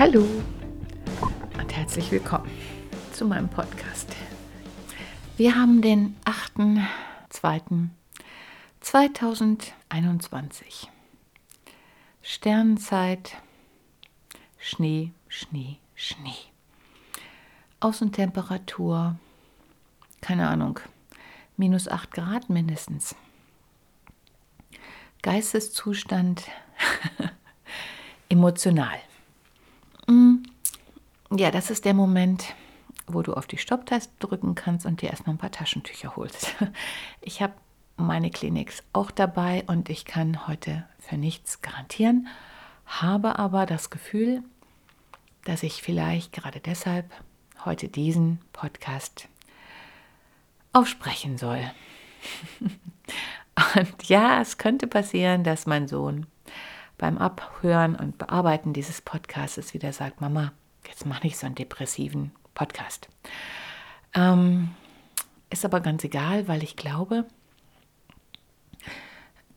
Hallo und herzlich willkommen zu meinem Podcast. Wir haben den 8.2.2021. Sternzeit, Schnee, Schnee, Schnee. Außentemperatur, keine Ahnung, minus 8 Grad mindestens. Geisteszustand emotional. Mm, ja, das ist der Moment, wo du auf die Stopptaste drücken kannst und dir erstmal ein paar Taschentücher holst. Ich habe meine Kliniks auch dabei und ich kann heute für nichts garantieren, habe aber das Gefühl, dass ich vielleicht gerade deshalb heute diesen Podcast aufsprechen soll. Und ja, es könnte passieren, dass mein Sohn beim Abhören und Bearbeiten dieses Podcasts wieder sagt, Mama, jetzt mache ich so einen depressiven Podcast. Ähm, ist aber ganz egal, weil ich glaube,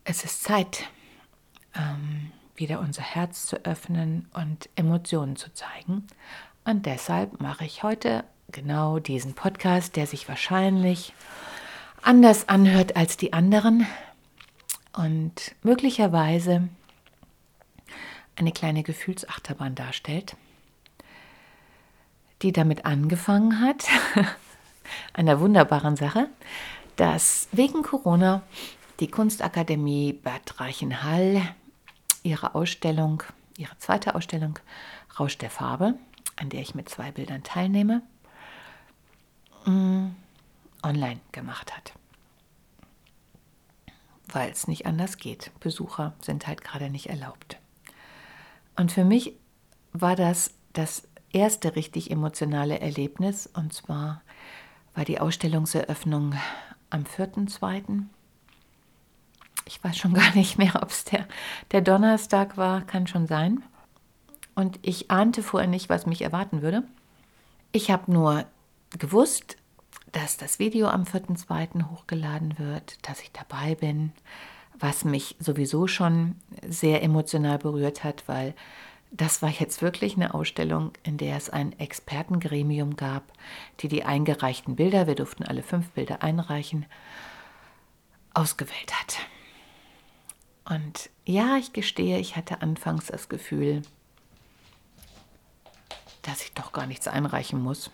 es ist Zeit, ähm, wieder unser Herz zu öffnen und Emotionen zu zeigen. Und deshalb mache ich heute genau diesen Podcast, der sich wahrscheinlich anders anhört als die anderen und möglicherweise eine kleine Gefühlsachterbahn darstellt, die damit angefangen hat, einer wunderbaren Sache, dass wegen Corona die Kunstakademie Bad Reichenhall ihre Ausstellung, ihre zweite Ausstellung Rausch der Farbe, an der ich mit zwei Bildern teilnehme, mm, online gemacht hat. Weil es nicht anders geht. Besucher sind halt gerade nicht erlaubt. Und für mich war das das erste richtig emotionale Erlebnis. Und zwar war die Ausstellungseröffnung am 4.2. Ich weiß schon gar nicht mehr, ob es der, der Donnerstag war, kann schon sein. Und ich ahnte vorher nicht, was mich erwarten würde. Ich habe nur gewusst, dass das Video am 4.2. hochgeladen wird, dass ich dabei bin, was mich sowieso schon sehr emotional berührt hat, weil das war jetzt wirklich eine Ausstellung, in der es ein Expertengremium gab, die die eingereichten Bilder, wir durften alle fünf Bilder einreichen, ausgewählt hat. Und ja, ich gestehe, ich hatte anfangs das Gefühl, dass ich doch gar nichts einreichen muss,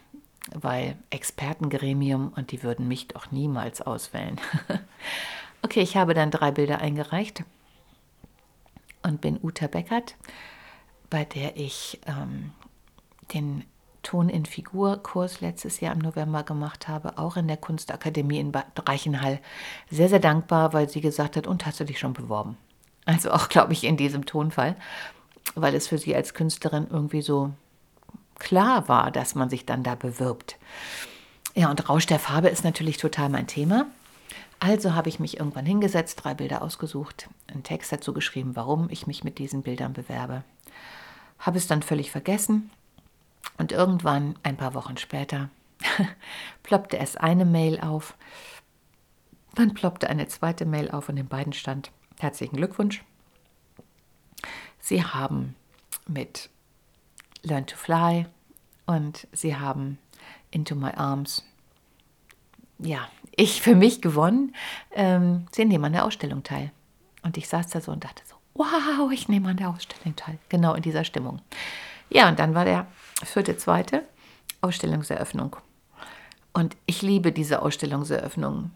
weil Expertengremium und die würden mich doch niemals auswählen. Okay, ich habe dann drei Bilder eingereicht und bin Uta Beckert, bei der ich ähm, den Ton in Figur-Kurs letztes Jahr im November gemacht habe, auch in der Kunstakademie in Bad Reichenhall. Sehr, sehr dankbar, weil sie gesagt hat, und hast du dich schon beworben? Also auch, glaube ich, in diesem Tonfall, weil es für sie als Künstlerin irgendwie so klar war, dass man sich dann da bewirbt. Ja, und Rausch der Farbe ist natürlich total mein Thema. Also habe ich mich irgendwann hingesetzt, drei Bilder ausgesucht, einen Text dazu geschrieben, warum ich mich mit diesen Bildern bewerbe. Habe es dann völlig vergessen und irgendwann, ein paar Wochen später, ploppte es eine Mail auf. Dann ploppte eine zweite Mail auf und in beiden stand herzlichen Glückwunsch. Sie haben mit Learn to Fly und Sie haben Into My Arms ja, ich für mich gewonnen. Ähm, Sie nehmen an der Ausstellung teil. Und ich saß da so und dachte so, wow, ich nehme an der Ausstellung teil. Genau in dieser Stimmung. Ja, und dann war der vierte, zweite Ausstellungseröffnung. Und ich liebe diese Ausstellungseröffnung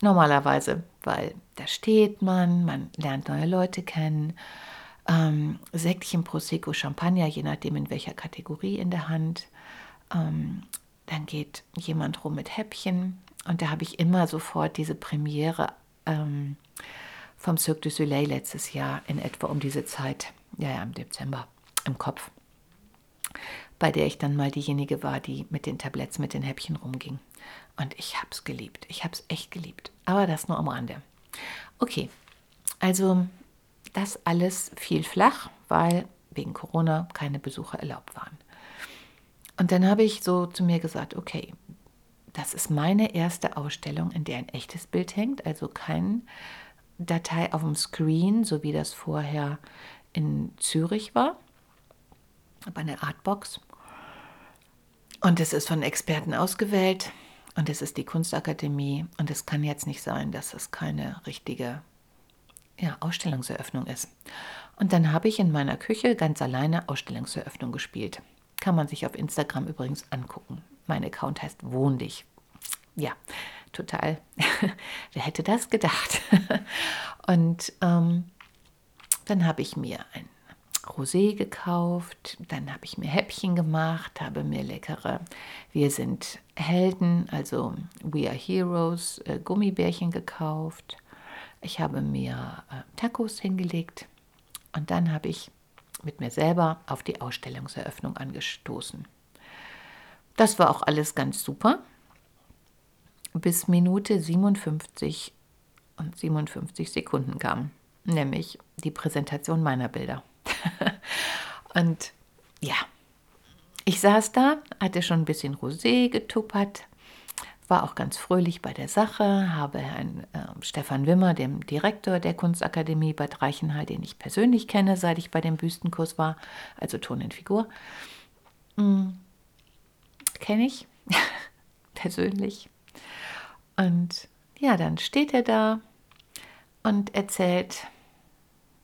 normalerweise, weil da steht man, man lernt neue Leute kennen, ähm, Säckchen Prosecco, Champagner, je nachdem in welcher Kategorie in der Hand. Ähm, dann geht jemand rum mit Häppchen und da habe ich immer sofort diese Premiere ähm, vom Cirque du Soleil letztes Jahr in etwa um diese Zeit, ja, ja, im Dezember, im Kopf, bei der ich dann mal diejenige war, die mit den Tabletts, mit den Häppchen rumging. Und ich habe es geliebt. Ich habe es echt geliebt. Aber das nur am Rande. Okay, also das alles fiel flach, weil wegen Corona keine Besucher erlaubt waren. Und dann habe ich so zu mir gesagt, okay, das ist meine erste Ausstellung, in der ein echtes Bild hängt, also kein Datei auf dem Screen, so wie das vorher in Zürich war, aber eine Artbox. Und es ist von Experten ausgewählt und es ist die Kunstakademie und es kann jetzt nicht sein, dass es keine richtige ja, Ausstellungseröffnung ist. Und dann habe ich in meiner Küche ganz alleine Ausstellungseröffnung gespielt. Kann man sich auf Instagram übrigens angucken. Mein Account heißt Wohndich. Ja, total. Wer hätte das gedacht? Und ähm, dann habe ich mir ein Rosé gekauft, dann habe ich mir Häppchen gemacht, habe mir leckere Wir sind Helden, also We Are Heroes, äh, Gummibärchen gekauft. Ich habe mir äh, Tacos hingelegt und dann habe ich mit mir selber auf die Ausstellungseröffnung angestoßen. Das war auch alles ganz super. Bis Minute 57 und 57 Sekunden kam, nämlich die Präsentation meiner Bilder. und ja, ich saß da, hatte schon ein bisschen Rosé getuppert, war auch ganz fröhlich bei der Sache, habe Herrn äh, Stefan Wimmer, dem Direktor der Kunstakademie Bad Reichenhall, den ich persönlich kenne, seit ich bei dem Büstenkurs war, also Ton in Figur, hm, kenne ich persönlich. Und ja, dann steht er da und erzählt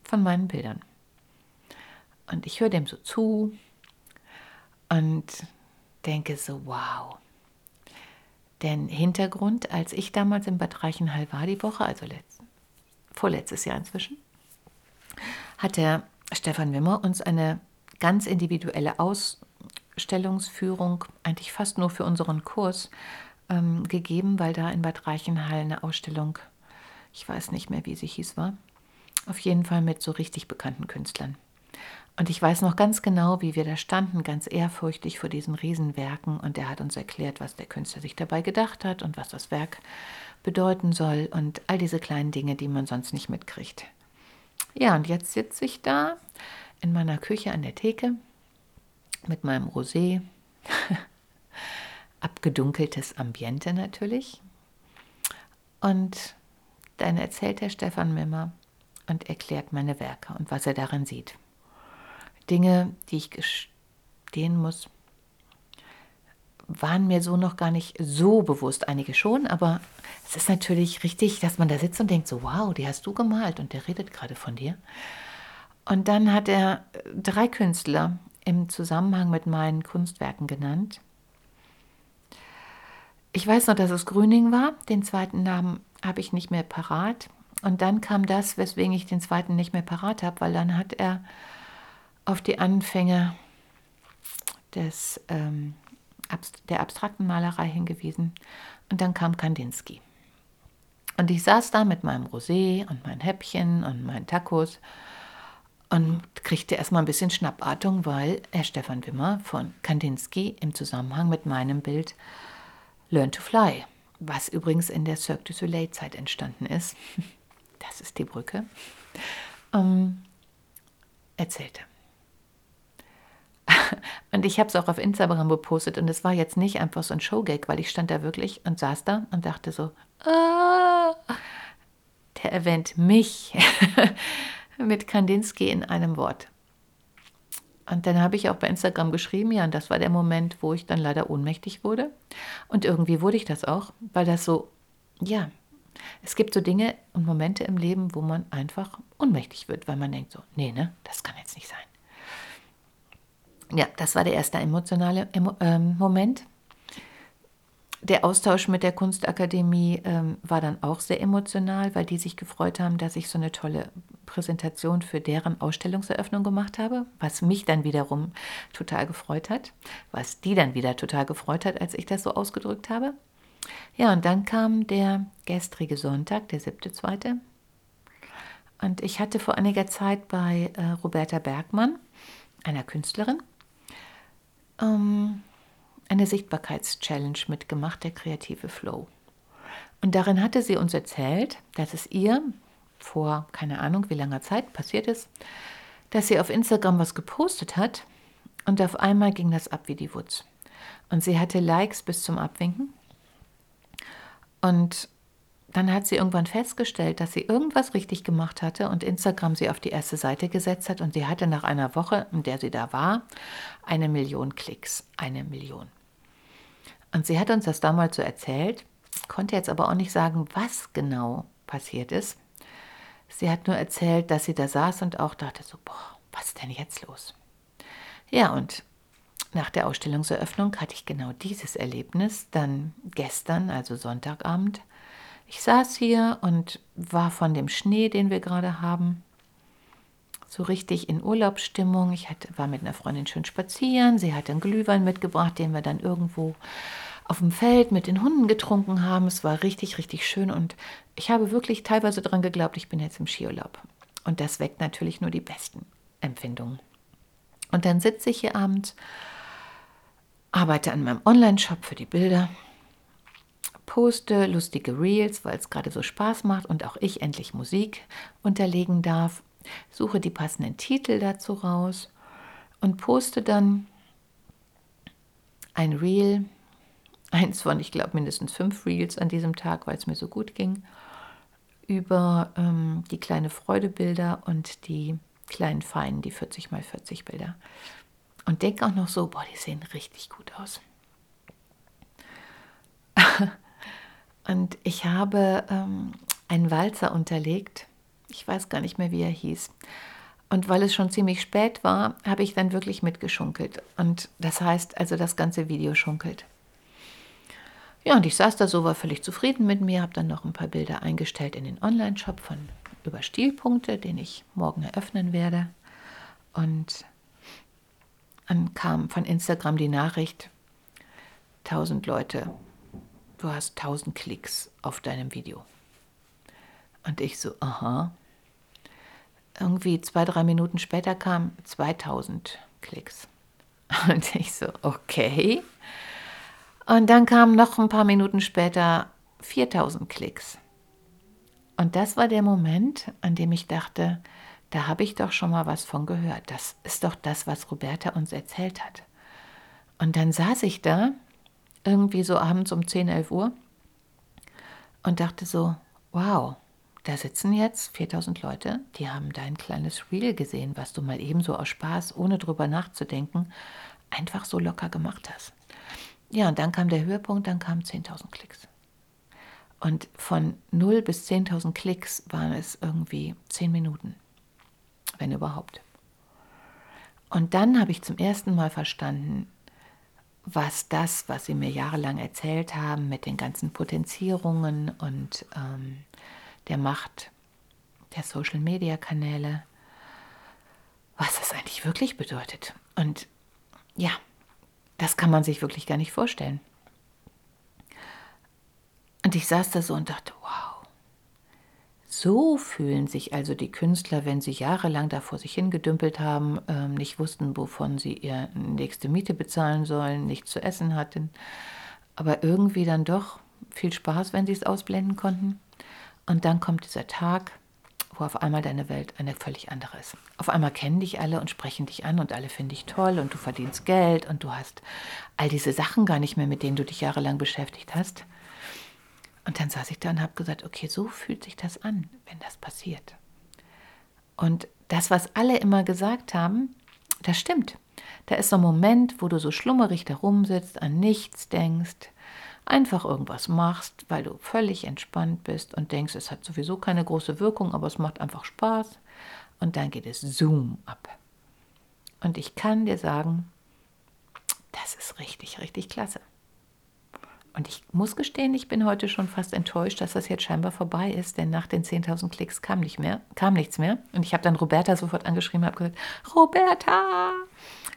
von meinen Bildern. Und ich höre dem so zu und denke so, wow, denn Hintergrund, als ich damals in Bad Reichenhall war die Woche, also letzt, vorletztes Jahr inzwischen, hat der Stefan Wimmer uns eine ganz individuelle Ausstellungsführung, eigentlich fast nur für unseren Kurs, ähm, gegeben, weil da in Bad Reichenhall eine Ausstellung, ich weiß nicht mehr, wie sie hieß, war. Auf jeden Fall mit so richtig bekannten Künstlern. Und ich weiß noch ganz genau, wie wir da standen, ganz ehrfurchtig vor diesen Riesenwerken. Und er hat uns erklärt, was der Künstler sich dabei gedacht hat und was das Werk bedeuten soll und all diese kleinen Dinge, die man sonst nicht mitkriegt. Ja, und jetzt sitze ich da in meiner Küche an der Theke mit meinem Rosé, abgedunkeltes Ambiente natürlich. Und dann erzählt der Stefan Mimmer und erklärt meine Werke und was er darin sieht. Dinge, die ich gestehen muss, waren mir so noch gar nicht so bewusst. Einige schon, aber es ist natürlich richtig, dass man da sitzt und denkt so, wow, die hast du gemalt und der redet gerade von dir. Und dann hat er drei Künstler im Zusammenhang mit meinen Kunstwerken genannt. Ich weiß noch, dass es Grüning war. Den zweiten Namen habe ich nicht mehr parat. Und dann kam das, weswegen ich den zweiten nicht mehr parat habe, weil dann hat er auf die Anfänge des, ähm, der abstrakten Malerei hingewiesen. Und dann kam Kandinsky. Und ich saß da mit meinem Rosé und meinen Häppchen und meinen Tacos und kriegte erstmal ein bisschen Schnappatmung, weil Herr Stefan Wimmer von Kandinsky im Zusammenhang mit meinem Bild Learn to Fly, was übrigens in der Cirque du Soleil Zeit entstanden ist, das ist die Brücke, ähm, erzählte. Und ich habe es auch auf Instagram gepostet und es war jetzt nicht einfach so ein Showgag, weil ich stand da wirklich und saß da und dachte so, ah, der erwähnt mich mit Kandinsky in einem Wort. Und dann habe ich auch bei Instagram geschrieben, ja, und das war der Moment, wo ich dann leider ohnmächtig wurde. Und irgendwie wurde ich das auch, weil das so, ja, es gibt so Dinge und Momente im Leben, wo man einfach ohnmächtig wird, weil man denkt so, nee, ne, das kann jetzt nicht sein. Ja, das war der erste emotionale ähm, Moment. Der Austausch mit der Kunstakademie ähm, war dann auch sehr emotional, weil die sich gefreut haben, dass ich so eine tolle Präsentation für deren Ausstellungseröffnung gemacht habe, was mich dann wiederum total gefreut hat, was die dann wieder total gefreut hat, als ich das so ausgedrückt habe. Ja, und dann kam der gestrige Sonntag, der siebte, zweite. Und ich hatte vor einiger Zeit bei äh, Roberta Bergmann, einer Künstlerin, ähm, eine Sichtbarkeitschallenge mitgemacht, der kreative Flow. Und darin hatte sie uns erzählt, dass es ihr vor keine Ahnung wie langer Zeit passiert ist, dass sie auf Instagram was gepostet hat und auf einmal ging das ab wie die Wutz. Und sie hatte Likes bis zum Abwinken. Und dann hat sie irgendwann festgestellt, dass sie irgendwas richtig gemacht hatte und Instagram sie auf die erste Seite gesetzt hat und sie hatte nach einer Woche, in der sie da war, eine Million Klicks. Eine Million. Und sie hat uns das damals so erzählt, konnte jetzt aber auch nicht sagen, was genau passiert ist. Sie hat nur erzählt, dass sie da saß und auch dachte so, boah, was ist denn jetzt los? Ja, und nach der Ausstellungseröffnung hatte ich genau dieses Erlebnis dann gestern, also Sonntagabend, ich saß hier und war von dem Schnee, den wir gerade haben, so richtig in Urlaubsstimmung. Ich hatte, war mit einer Freundin schön spazieren. Sie hatte einen Glühwein mitgebracht, den wir dann irgendwo auf dem Feld mit den Hunden getrunken haben. Es war richtig, richtig schön und ich habe wirklich teilweise daran geglaubt, ich bin jetzt im Skiurlaub. Und das weckt natürlich nur die besten Empfindungen. Und dann sitze ich hier abends, arbeite an meinem Online-Shop für die Bilder poste lustige Reels, weil es gerade so Spaß macht und auch ich endlich Musik unterlegen darf, suche die passenden Titel dazu raus und poste dann ein Reel, eins von, ich glaube, mindestens fünf Reels an diesem Tag, weil es mir so gut ging, über ähm, die kleine Freudebilder und die kleinen Feinen, die 40 mal 40 Bilder. Und denke auch noch so, boah, die sehen richtig gut aus. Und ich habe ähm, einen Walzer unterlegt. Ich weiß gar nicht mehr, wie er hieß. Und weil es schon ziemlich spät war, habe ich dann wirklich mitgeschunkelt. Und das heißt also, das ganze Video schunkelt. Ja, und ich saß da so, war völlig zufrieden mit mir, habe dann noch ein paar Bilder eingestellt in den Online-Shop von über Stilpunkte, den ich morgen eröffnen werde. Und dann kam von Instagram die Nachricht, 1000 Leute du hast 1000 Klicks auf deinem Video. Und ich so, aha. Irgendwie zwei, drei Minuten später kam 2000 Klicks. Und ich so, okay. Und dann kam noch ein paar Minuten später 4000 Klicks. Und das war der Moment, an dem ich dachte, da habe ich doch schon mal was von gehört. Das ist doch das, was Roberta uns erzählt hat. Und dann saß ich da irgendwie so abends um 10, 11 Uhr und dachte so, wow, da sitzen jetzt 4000 Leute, die haben dein kleines Reel gesehen, was du mal ebenso aus Spaß, ohne drüber nachzudenken, einfach so locker gemacht hast. Ja, und dann kam der Höhepunkt, dann kamen 10.000 Klicks. Und von 0 bis 10.000 Klicks waren es irgendwie 10 Minuten, wenn überhaupt. Und dann habe ich zum ersten Mal verstanden, was das, was Sie mir jahrelang erzählt haben mit den ganzen Potenzierungen und ähm, der Macht der Social-Media-Kanäle, was das eigentlich wirklich bedeutet. Und ja, das kann man sich wirklich gar nicht vorstellen. Und ich saß da so und dachte, so fühlen sich also die Künstler, wenn sie jahrelang da vor sich hingedümpelt haben, ähm, nicht wussten, wovon sie ihre nächste Miete bezahlen sollen, nichts zu essen hatten, aber irgendwie dann doch viel Spaß, wenn sie es ausblenden konnten. Und dann kommt dieser Tag, wo auf einmal deine Welt eine völlig andere ist. Auf einmal kennen dich alle und sprechen dich an und alle finden dich toll und du verdienst Geld und du hast all diese Sachen gar nicht mehr, mit denen du dich jahrelang beschäftigt hast. Und dann saß ich da und habe gesagt, okay, so fühlt sich das an, wenn das passiert. Und das, was alle immer gesagt haben, das stimmt. Da ist so ein Moment, wo du so schlummerig da rumsitzt, an nichts denkst, einfach irgendwas machst, weil du völlig entspannt bist und denkst, es hat sowieso keine große Wirkung, aber es macht einfach Spaß. Und dann geht es zoom ab. Und ich kann dir sagen, das ist richtig, richtig klasse. Und ich muss gestehen, ich bin heute schon fast enttäuscht, dass das jetzt scheinbar vorbei ist, denn nach den 10.000 Klicks kam, nicht mehr, kam nichts mehr. Und ich habe dann Roberta sofort angeschrieben habe gesagt, Roberta,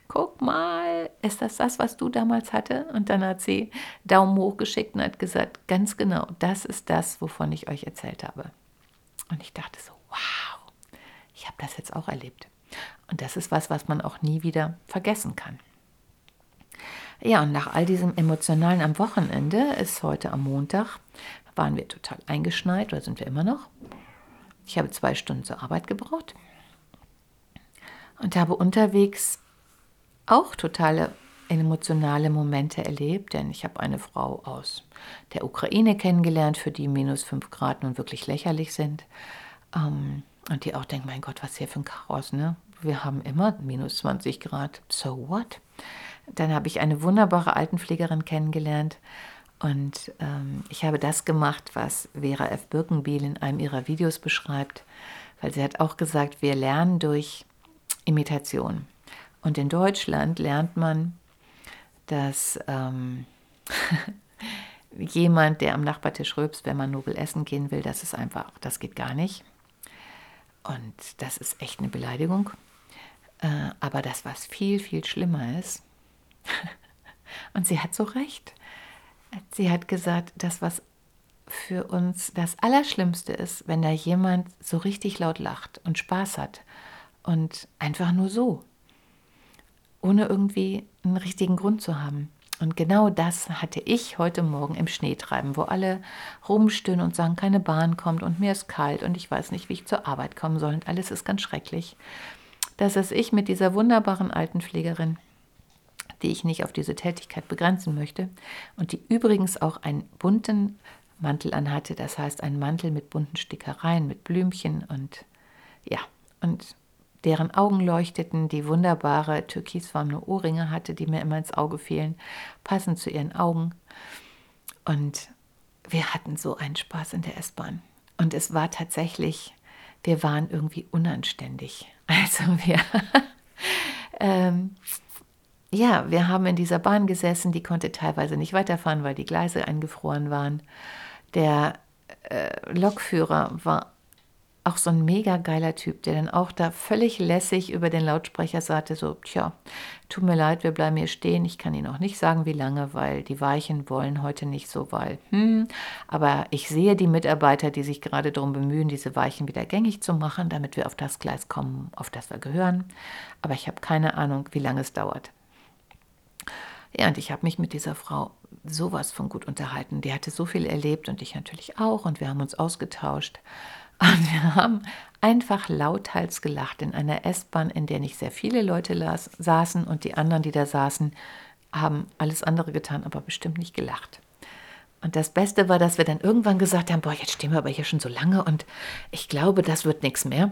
guck mal, ist das das, was du damals hatte? Und dann hat sie Daumen hoch geschickt und hat gesagt, ganz genau, das ist das, wovon ich euch erzählt habe. Und ich dachte so, wow, ich habe das jetzt auch erlebt. Und das ist was, was man auch nie wieder vergessen kann. Ja, und nach all diesem Emotionalen am Wochenende ist heute am Montag, waren wir total eingeschneit, oder sind wir immer noch. Ich habe zwei Stunden zur Arbeit gebraucht und habe unterwegs auch totale emotionale Momente erlebt, denn ich habe eine Frau aus der Ukraine kennengelernt, für die minus fünf Grad nun wirklich lächerlich sind. Ähm, und die auch denkt, mein Gott, was hier für ein Chaos, ne? Wir haben immer minus 20 Grad. So what? Dann habe ich eine wunderbare Altenpflegerin kennengelernt und ähm, ich habe das gemacht, was Vera F. Birkenbiel in einem ihrer Videos beschreibt, weil sie hat auch gesagt, wir lernen durch Imitation. Und in Deutschland lernt man, dass ähm, jemand, der am Nachbartisch rülpst, wenn man nobel essen gehen will, das ist einfach, das geht gar nicht. Und das ist echt eine Beleidigung. Äh, aber das, was viel, viel schlimmer ist, und sie hat so recht, sie hat gesagt, das, was für uns das Allerschlimmste ist, wenn da jemand so richtig laut lacht und Spaß hat und einfach nur so, ohne irgendwie einen richtigen Grund zu haben. Und genau das hatte ich heute Morgen im Schneetreiben, wo alle rumstöhnen und sagen, keine Bahn kommt und mir ist kalt und ich weiß nicht, wie ich zur Arbeit kommen soll und alles ist ganz schrecklich. Das ist ich mit dieser wunderbaren Altenpflegerin, die ich nicht auf diese Tätigkeit begrenzen möchte und die übrigens auch einen bunten Mantel anhatte, das heißt einen Mantel mit bunten Stickereien, mit Blümchen und ja, und deren Augen leuchteten, die wunderbare türkisfarbene Ohrringe hatte, die mir immer ins Auge fielen, passend zu ihren Augen. Und wir hatten so einen Spaß in der S-Bahn. Und es war tatsächlich, wir waren irgendwie unanständig. Also wir, ähm, ja, wir haben in dieser Bahn gesessen, die konnte teilweise nicht weiterfahren, weil die Gleise eingefroren waren. Der äh, Lokführer war auch so ein mega geiler Typ, der dann auch da völlig lässig über den Lautsprecher sagte, so, tja, tut mir leid, wir bleiben hier stehen. Ich kann Ihnen auch nicht sagen, wie lange, weil die Weichen wollen heute nicht so, weil, hm, aber ich sehe die Mitarbeiter, die sich gerade darum bemühen, diese Weichen wieder gängig zu machen, damit wir auf das Gleis kommen, auf das wir gehören. Aber ich habe keine Ahnung, wie lange es dauert. Ja, und ich habe mich mit dieser Frau sowas von gut unterhalten. Die hatte so viel erlebt und ich natürlich auch und wir haben uns ausgetauscht. Und wir haben einfach lauthals gelacht in einer S-Bahn, in der nicht sehr viele Leute las, saßen und die anderen, die da saßen, haben alles andere getan, aber bestimmt nicht gelacht. Und das Beste war, dass wir dann irgendwann gesagt haben, boah, jetzt stehen wir aber hier schon so lange und ich glaube, das wird nichts mehr.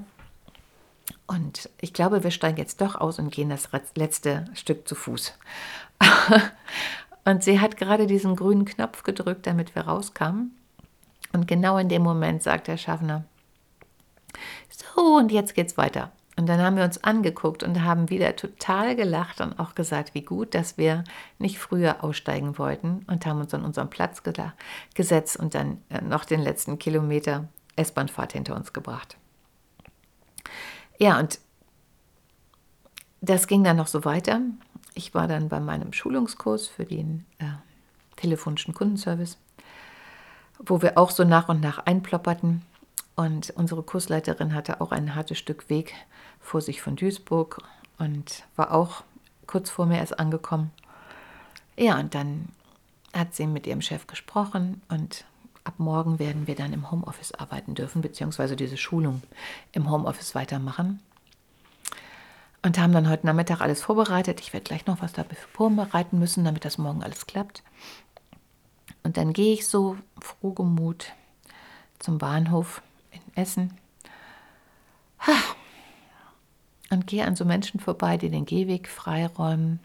Und ich glaube, wir steigen jetzt doch aus und gehen das letzte Stück zu Fuß. und sie hat gerade diesen grünen Knopf gedrückt, damit wir rauskamen. Und genau in dem Moment sagt der Schaffner, so, und jetzt geht's weiter. Und dann haben wir uns angeguckt und haben wieder total gelacht und auch gesagt, wie gut, dass wir nicht früher aussteigen wollten und haben uns an unseren Platz gesetzt und dann äh, noch den letzten Kilometer S-Bahnfahrt hinter uns gebracht. Ja, und das ging dann noch so weiter. Ich war dann bei meinem Schulungskurs für den äh, telefonischen Kundenservice, wo wir auch so nach und nach einplopperten. Und unsere Kursleiterin hatte auch ein hartes Stück Weg vor sich von Duisburg und war auch kurz vor mir erst angekommen. Ja, und dann hat sie mit ihrem Chef gesprochen und ab morgen werden wir dann im Homeoffice arbeiten dürfen, beziehungsweise diese Schulung im Homeoffice weitermachen. Und haben dann heute Nachmittag alles vorbereitet. Ich werde gleich noch was dafür vorbereiten müssen, damit das morgen alles klappt. Und dann gehe ich so frohgemut zum Bahnhof Essen. Und gehe an so Menschen vorbei, die den Gehweg freiräumen.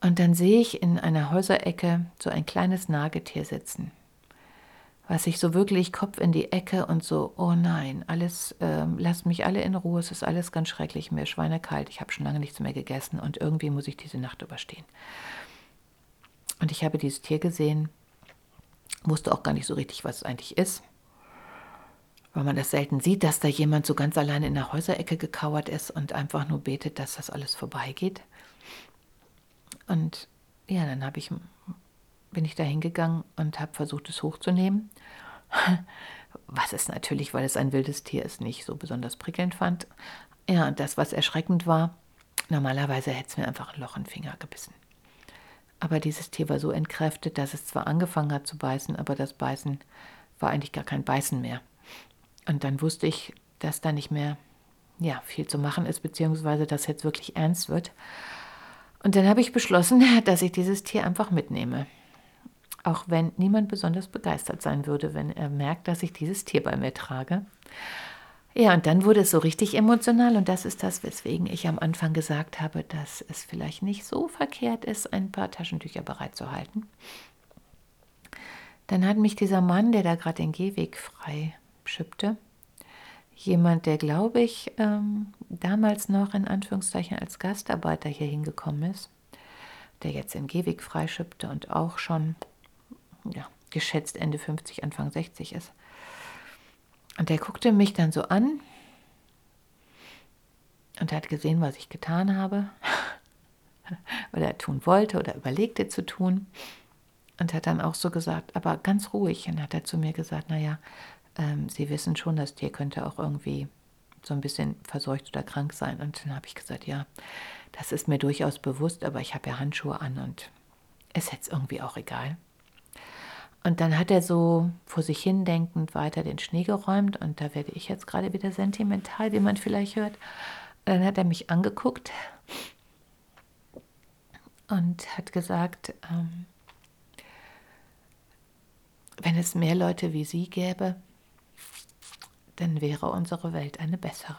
Und dann sehe ich in einer Häuserecke so ein kleines Nagetier sitzen, was sich so wirklich Kopf in die Ecke und so, oh nein, alles, äh, lasst mich alle in Ruhe, es ist alles ganz schrecklich, mir schweinekalt, ich habe schon lange nichts mehr gegessen und irgendwie muss ich diese Nacht überstehen. Und ich habe dieses Tier gesehen wusste auch gar nicht so richtig, was es eigentlich ist. weil man das selten sieht, dass da jemand so ganz alleine in der Häuserecke gekauert ist und einfach nur betet, dass das alles vorbeigeht. Und ja, dann habe ich, bin ich da hingegangen und habe versucht, es hochzunehmen. Was es natürlich, weil es ein wildes Tier ist, nicht so besonders prickelnd fand. Ja, und das, was erschreckend war, normalerweise hätte es mir einfach ein Loch in den Finger gebissen. Aber dieses Tier war so entkräftet, dass es zwar angefangen hat zu beißen, aber das Beißen war eigentlich gar kein Beißen mehr. Und dann wusste ich, dass da nicht mehr ja, viel zu machen ist, beziehungsweise dass jetzt wirklich ernst wird. Und dann habe ich beschlossen, dass ich dieses Tier einfach mitnehme. Auch wenn niemand besonders begeistert sein würde, wenn er merkt, dass ich dieses Tier bei mir trage. Ja, und dann wurde es so richtig emotional und das ist das, weswegen ich am Anfang gesagt habe, dass es vielleicht nicht so verkehrt ist, ein paar Taschentücher bereitzuhalten. Dann hat mich dieser Mann, der da gerade den Gehweg frei schippte, jemand, der, glaube ich, ähm, damals noch in Anführungszeichen als Gastarbeiter hier hingekommen ist, der jetzt den Gehweg freischippte und auch schon ja, geschätzt Ende 50, Anfang 60 ist. Und der guckte mich dann so an und hat gesehen, was ich getan habe oder er tun wollte oder überlegte zu tun. Und hat dann auch so gesagt, aber ganz ruhig, und hat er zu mir gesagt, naja, ähm, Sie wissen schon, das Tier könnte auch irgendwie so ein bisschen verseucht oder krank sein. Und dann habe ich gesagt, ja, das ist mir durchaus bewusst, aber ich habe ja Handschuhe an und es ist jetzt irgendwie auch egal. Und dann hat er so vor sich hin denkend weiter den Schnee geräumt und da werde ich jetzt gerade wieder sentimental, wie man vielleicht hört. Dann hat er mich angeguckt und hat gesagt, ähm, wenn es mehr Leute wie Sie gäbe, dann wäre unsere Welt eine bessere.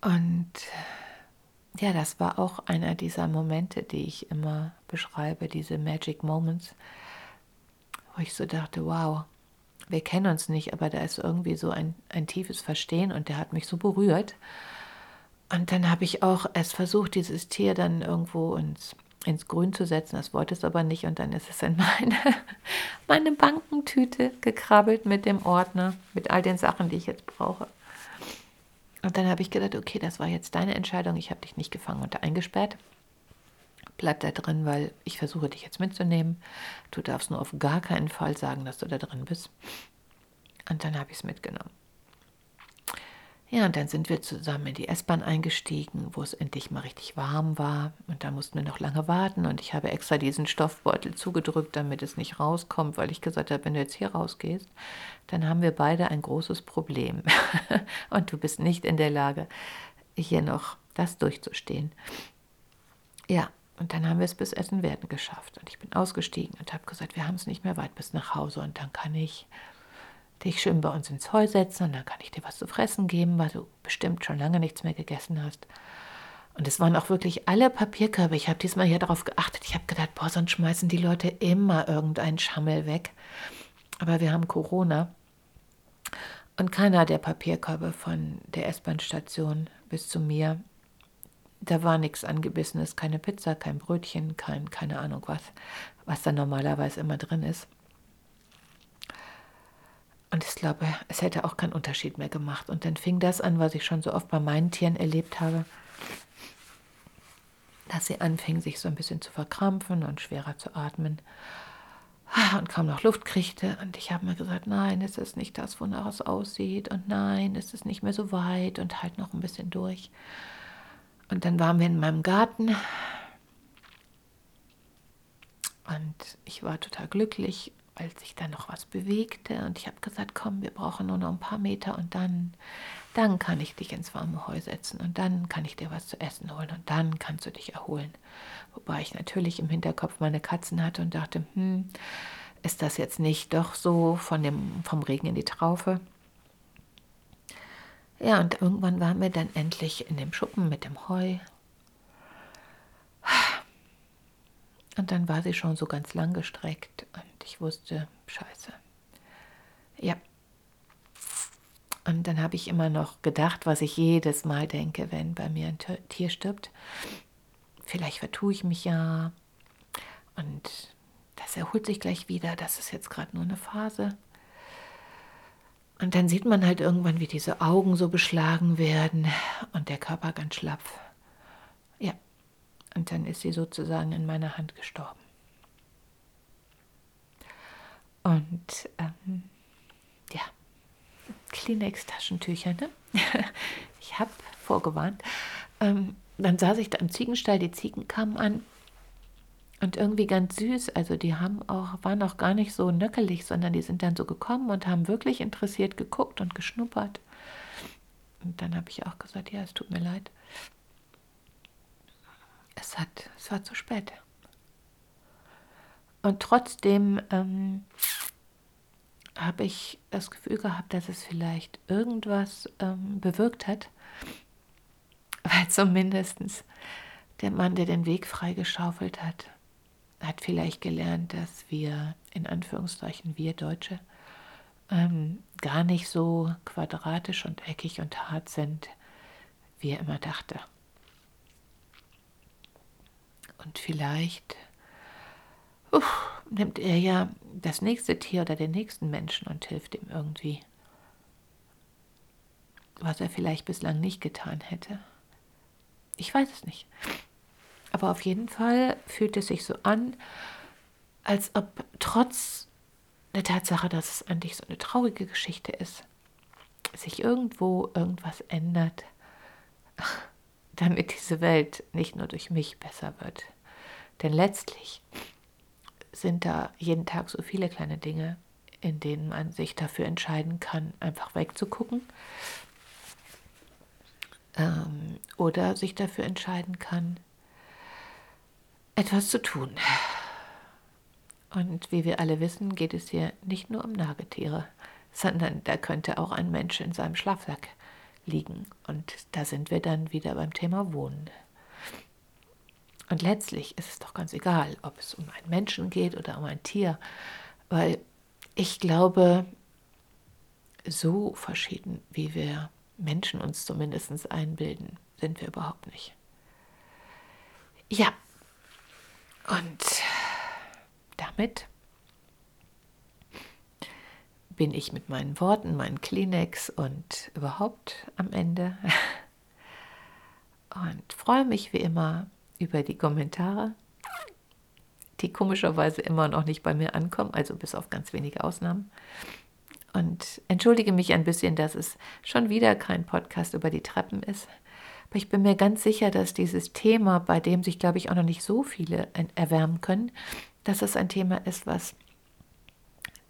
Und ja, das war auch einer dieser Momente, die ich immer beschreibe, diese Magic Moments, wo ich so dachte, wow, wir kennen uns nicht, aber da ist irgendwie so ein, ein tiefes Verstehen und der hat mich so berührt. Und dann habe ich auch erst versucht, dieses Tier dann irgendwo ins, ins Grün zu setzen. Das wollte es aber nicht und dann ist es in meine, meine Bankentüte gekrabbelt mit dem Ordner, mit all den Sachen, die ich jetzt brauche. Und dann habe ich gedacht, okay, das war jetzt deine Entscheidung, ich habe dich nicht gefangen und eingesperrt. Bleib da drin, weil ich versuche dich jetzt mitzunehmen. Du darfst nur auf gar keinen Fall sagen, dass du da drin bist. Und dann habe ich es mitgenommen. Ja, und dann sind wir zusammen in die S-Bahn eingestiegen, wo es endlich mal richtig warm war. Und da mussten wir noch lange warten. Und ich habe extra diesen Stoffbeutel zugedrückt, damit es nicht rauskommt, weil ich gesagt habe, wenn du jetzt hier rausgehst, dann haben wir beide ein großes Problem. und du bist nicht in der Lage, hier noch das durchzustehen. Ja, und dann haben wir es bis Essen-Werden geschafft. Und ich bin ausgestiegen und habe gesagt, wir haben es nicht mehr weit bis nach Hause. Und dann kann ich dich schön bei uns ins Heu setzen und dann kann ich dir was zu fressen geben, weil du bestimmt schon lange nichts mehr gegessen hast. Und es waren auch wirklich alle Papierkörbe. Ich habe diesmal hier darauf geachtet. Ich habe gedacht, boah, sonst schmeißen die Leute immer irgendeinen Schammel weg. Aber wir haben Corona. Und keiner der Papierkörbe von der S-Bahn-Station bis zu mir, da war nichts angebissenes, keine Pizza, kein Brötchen, kein, keine Ahnung was, was da normalerweise immer drin ist. Und ich glaube, es hätte auch keinen Unterschied mehr gemacht. Und dann fing das an, was ich schon so oft bei meinen Tieren erlebt habe, dass sie anfingen, sich so ein bisschen zu verkrampfen und schwerer zu atmen und kaum noch Luft kriegte. Und ich habe mir gesagt, nein, es ist nicht das, wonach es aussieht. Und nein, es ist nicht mehr so weit und halt noch ein bisschen durch. Und dann waren wir in meinem Garten. Und ich war total glücklich weil sich da noch was bewegte. Und ich habe gesagt, komm, wir brauchen nur noch ein paar Meter und dann, dann kann ich dich ins warme Heu setzen und dann kann ich dir was zu essen holen und dann kannst du dich erholen. Wobei ich natürlich im Hinterkopf meine Katzen hatte und dachte, hm, ist das jetzt nicht doch so von dem, vom Regen in die Traufe? Ja, und irgendwann waren wir dann endlich in dem Schuppen mit dem Heu. Und dann war sie schon so ganz lang gestreckt und ich wusste, scheiße. Ja. Und dann habe ich immer noch gedacht, was ich jedes Mal denke, wenn bei mir ein Tier stirbt. Vielleicht vertue ich mich ja. Und das erholt sich gleich wieder, das ist jetzt gerade nur eine Phase. Und dann sieht man halt irgendwann, wie diese Augen so beschlagen werden und der Körper ganz schlapp. Und dann ist sie sozusagen in meiner Hand gestorben. Und ähm, ja, Kleenex-Taschentücher, ne? ich habe vorgewarnt. Ähm, dann saß ich da im Ziegenstall, die Ziegen kamen an und irgendwie ganz süß. Also die haben auch, waren auch gar nicht so nöckelig, sondern die sind dann so gekommen und haben wirklich interessiert geguckt und geschnuppert. Und dann habe ich auch gesagt, ja, es tut mir leid. Es, hat, es war zu spät. Und trotzdem ähm, habe ich das Gefühl gehabt, dass es vielleicht irgendwas ähm, bewirkt hat, weil zumindest der Mann, der den Weg freigeschaufelt hat, hat vielleicht gelernt, dass wir, in Anführungszeichen, wir Deutsche, ähm, gar nicht so quadratisch und eckig und hart sind, wie er immer dachte. Und vielleicht uff, nimmt er ja das nächste Tier oder den nächsten Menschen und hilft ihm irgendwie, was er vielleicht bislang nicht getan hätte. Ich weiß es nicht. Aber auf jeden Fall fühlt es sich so an, als ob trotz der Tatsache, dass es eigentlich so eine traurige Geschichte ist, sich irgendwo irgendwas ändert, damit diese Welt nicht nur durch mich besser wird. Denn letztlich sind da jeden Tag so viele kleine Dinge, in denen man sich dafür entscheiden kann, einfach wegzugucken ähm, oder sich dafür entscheiden kann, etwas zu tun. Und wie wir alle wissen, geht es hier nicht nur um Nagetiere, sondern da könnte auch ein Mensch in seinem Schlafsack liegen. Und da sind wir dann wieder beim Thema Wohnen. Und letztlich ist es doch ganz egal, ob es um einen Menschen geht oder um ein Tier, weil ich glaube, so verschieden, wie wir Menschen uns zumindest einbilden, sind wir überhaupt nicht. Ja, und damit bin ich mit meinen Worten, meinen Kleenex und überhaupt am Ende. Und freue mich wie immer über die Kommentare, die komischerweise immer noch nicht bei mir ankommen, also bis auf ganz wenige Ausnahmen. Und entschuldige mich ein bisschen, dass es schon wieder kein Podcast über die Treppen ist. Aber ich bin mir ganz sicher, dass dieses Thema, bei dem sich, glaube ich, auch noch nicht so viele erwärmen können, dass es ein Thema ist, was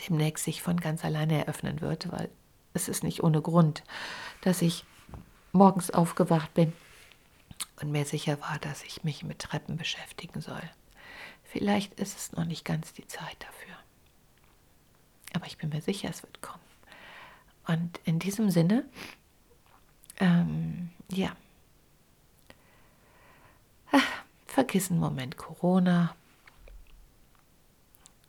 demnächst sich von ganz alleine eröffnen wird, weil es ist nicht ohne Grund, dass ich morgens aufgewacht bin und mir sicher war, dass ich mich mit Treppen beschäftigen soll. Vielleicht ist es noch nicht ganz die Zeit dafür. Aber ich bin mir sicher, es wird kommen. Und in diesem Sinne, ähm, ja, vergiss einen Moment Corona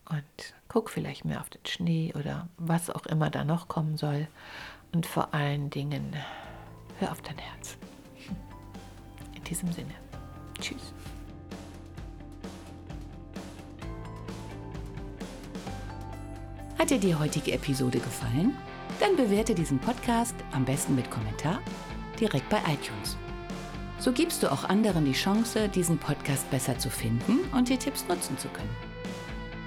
und guck vielleicht mehr auf den Schnee oder was auch immer da noch kommen soll. Und vor allen Dingen, hör auf dein Herz. In diesem Sinne, tschüss. Hat dir die heutige Episode gefallen? Dann bewerte diesen Podcast am besten mit Kommentar direkt bei iTunes. So gibst du auch anderen die Chance, diesen Podcast besser zu finden und die Tipps nutzen zu können.